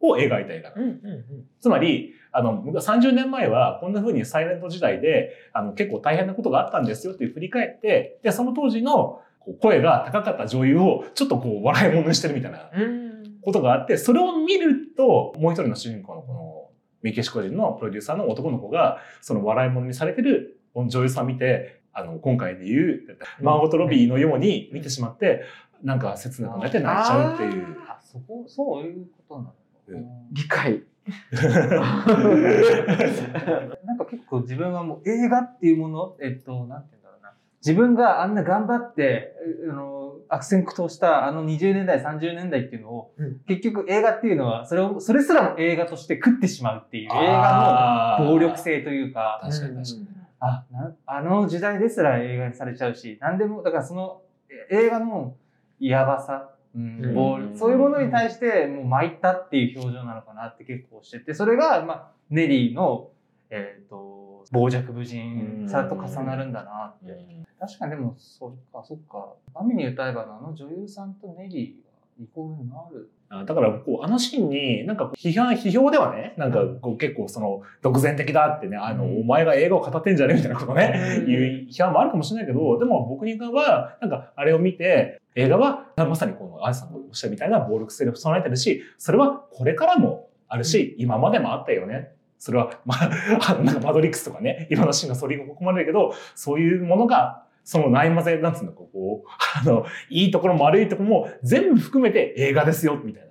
を描いた映画なのうんうんつまり、あの、30年前はこんな風にサイレント時代で、あの、結構大変なことがあったんですよっていう振り返って、で、その当時の声が高かった女優をちょっとこう笑い物にしてるみたいな。ことがあって、それを見ると、もう一人の主人公のこのメキシコ人のプロデューサーの男の子が、その笑い物にされてる女優さん見て、あの、今回で言う、マーゴット・ロビーのように見てしまって、なんか切なくなって泣いちゃうっていう。あ、そこ、そういうことなの。うん理解。なんか結構自分はもう映画っていうもの、えっと、なんて言うんだろうな。自分があんな頑張って、えあの、悪戦苦闘したあの20年代、30年代っていうのを、うん結局映画っていうのは、それを、それすらも映画として食ってしまうっていう映画の暴力性というか、確かに確かに。あなあの時代ですら映画にされちゃうし、なんでも、だからそのえ映画のやばさ、うんそういうものに対してもう参ったっていう表情なのかなって結構してて、それが、まあ、ネリーの、えっ、と、傍若無人さと重なるんだなって。確かにでも、そっか、そっか。雨に歌えばのあの女優さんとネリーがイコールになる。あだから、こう、あのシーンに、なんか批判、批評ではね、なんかこう、結構その、独善的だってね、あの、うんお前が映画を語ってんじゃねえみたいなことね、うんいう批判もあるかもしれないけど、でも僕には、なんか、あれを見て、映画は、まさにこの、アイさんがおっしゃるみたいな暴力性で備えてるし、それはこれからもあるし、今までもあったよね。それは、まあ、なんかマトリックスとかね、いろんなシーンが反り込まれるけど、そういうものが、そのないまぜ、なんつうのか、こう、あの、いいところも悪いところも全部含めて映画ですよ、みたいな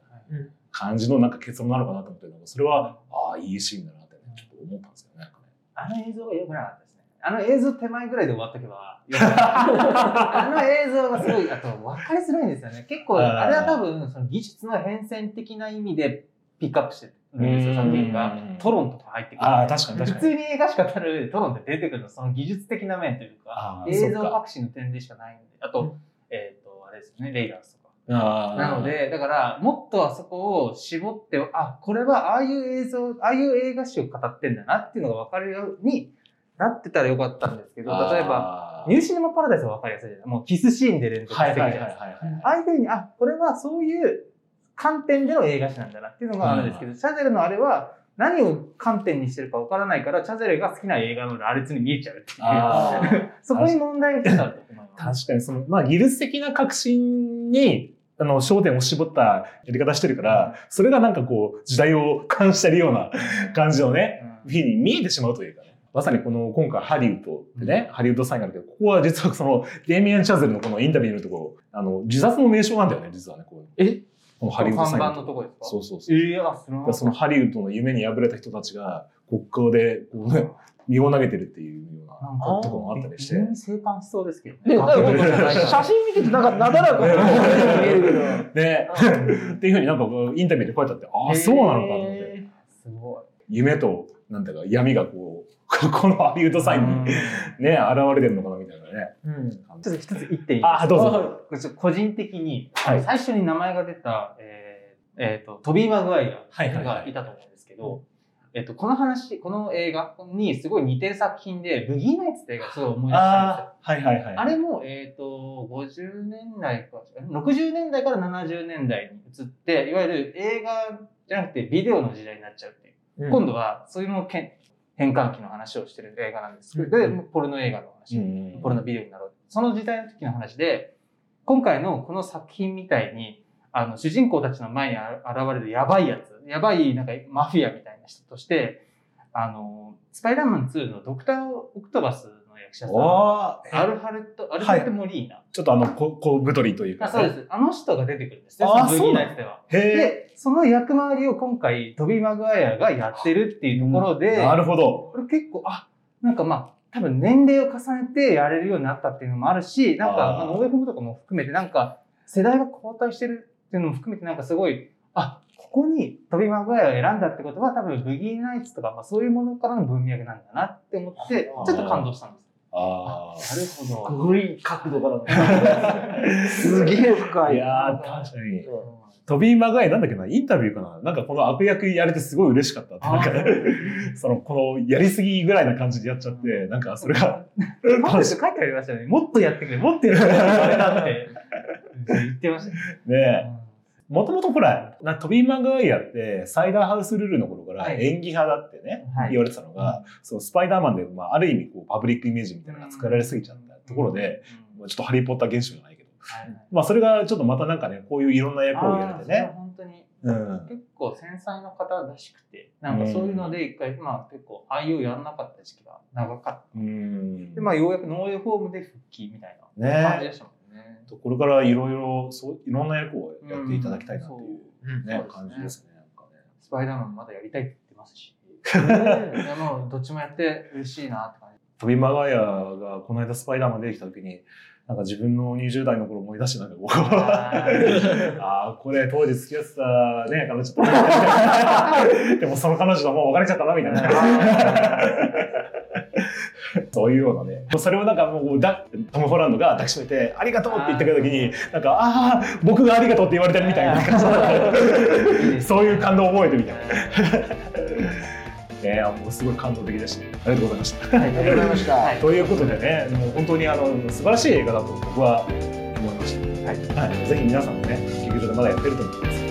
感じのなんか結論なのかなと思って、それは、ああ、いいシーンだなって、ね、ちょっと思ったんですよね。あの映像が良くなかっ。あの映像手前ぐらいで終わっとけば、あの映像がすごい、あと分かりづらいんですよね。結構、あれは多分、その技術の変遷的な意味でピックアップしてるんですよ、作品が。トロンとか入ってくる。ああ、確かに確かに。普通に映画しか撮る上でトロンって出てくるの、その技術的な面というか、映像革新の点でしかないんで。あと、えっ、と、あれですよね、レイダースとか。なので、だから、もっとあそこを絞って、あ、これはああいう映像、ああいう映画史を語ってんだなっていうのが分かるようになってたらよかったんですけど、例えば、ニューシネマパラダイスは分かりやすいじゃない？もうキスシーンで連続してるじゃないですか。ああいうふうに、あ、これはそういう観点での映画史なんだなっていうのがあるんですけど、チャゼルのあれは、何を観点にしてるか分からないから、チャゼルが好きな映画の羅列に見えちゃうっていう。そこに問題があると思います。確かに、その、まあ、技術的な革新に、あの、焦点を絞ったやり方してるから、それがなんかこう、時代を感じてるような感じのね、ふうに見えてしまうというかね。まさにこの今回ハリウッドでね、うん、ハリウッドサインがあるけど、ここは実はそのデイミアン・チャゼルのこのインタビューのところ、あの、自殺の名称なんだよね、実はね。こうえ？このハリウッドサインのとこですか？そうそうそう。えー、あそのハリウッドの夢に敗れた人たちが、国交でこう、ね、身を投げてるっていうようなところもあったりして。生還しそうですけどね。写真見ててなんかなだらかに見えるけど。ね。っていうふうになんかインタビューで書いてあって、ああ、そうなのかと思って。すごい。夢と、なんだか闇がこう、このハリウッドサインにね、現れてるのかなみたいなね。うん、ちょっと一つ言っていいあ、どうぞ。個人的に、はい、最初に名前が出た、えーえーと、トビー・マグワイアがいたと思うんですけど、えっと、この話、この映画にすごい似てる作品で、ブギーナイツって映画すごい思い出したんですよ。はいはいはい。あれも、えっ、ー、と、50年代か、60年代から70年代に移って、いわゆる映画じゃなくてビデオの時代になっちゃうっていう。うん、今度は、そういうの変換器の話をしてる映画なんです。けど、うん、で、ポルノ映画の話、うん、ポルノビデオになろう。その時代の時の話で、今回のこの作品みたいに、あの、主人公たちの前に現れるやばいやつ、やばいなんかマフィアみたいな人として、あの、スパイダーマン2のドクター・オクトバスの役者さん、アルハルト、アルハルト・モリーナ。はい、ちょっとあの、こ小太りというか、ね、そうです。あの人が出てくるんですね、そのブギーナイツでは。で、その役回りを今回、トビー・マグワイアがやってるっていうところで、なるほど。これ結構、あ、なんかまあ、多分年齢を重ねてやれるようになったっていうのもあるし、なんか、あの、オーエフムとかも含めて、なんか、世代が交代してるっていうのも含めて、なんかすごい、あ、ここにトビマグワイアを選んだってことは多分ブギーナイツとか、まあ、そういうものからの文脈なんだなって思って、ちょっと感動したんです。ああ。なるほど。すごい角度から すげえ深い。いや確かに。トビー・マグワイアなんだっけな、インタビューかななんかこの悪役やれてすごい嬉しかったって。なんか、その、このやりすぎぐらいな感じでやっちゃって、なんかそれが。パン書いてありましたね。もっとやってくれ、もっとやってくれ、あれだって言ってましたね。ねえ。もともとほら、なトビー・マグワイアってサイダーハウスルールの頃から演技派だってね、はい、言われてたのが、そう、スパイダーマンで、まあ、ある意味こうパブリックイメージみたいなのが作られすぎちゃったところで、うん、ちょっとハリー・ポッター現象じゃないけど、はい、まあそれがちょっとまたなんかね、こういういろんな役をやれてね。本当に、うん、結構繊細な方らしくて、なんかそういうので一回、まあ結構俳優やらなかった時期が長かった。うん、で、まあようやくノーエフォームで復帰みたいな感じでしたもんね。ねこれからいろいろ、そういろんな役をやっていただきたいなという。ね、感じですね。なんかね。スパイダーマンまだやりたいって言ってますし。でもどっちもやって嬉しいなって感じ。トビ・マガヤがこの間スパイダーマン出てきた時に、なんか自分の20代の頃思い出してなんかこう、あ あ、これ当時付き合ってたね、彼女と。でもその彼女ともう別れちゃったな、みたいな。そういうようなね。それをなんかもうだ、トム・ホランドが抱きしめて、ありがとうって言ってくるときに、なんか、ああ、僕がありがとうって言われてるみたいな感じ そういう感動を覚えてみたいな。ね、もうすごい感動的でした、ありがとうございました。はい、ありがとうございました。ということでね、もう本当にあの素晴らしい映画だと僕は思いました。はい、はい、ぜひ皆さんもね、劇場でまだやってると思います。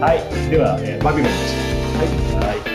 はい、はい、では、えー、バビロンでした。はい。はい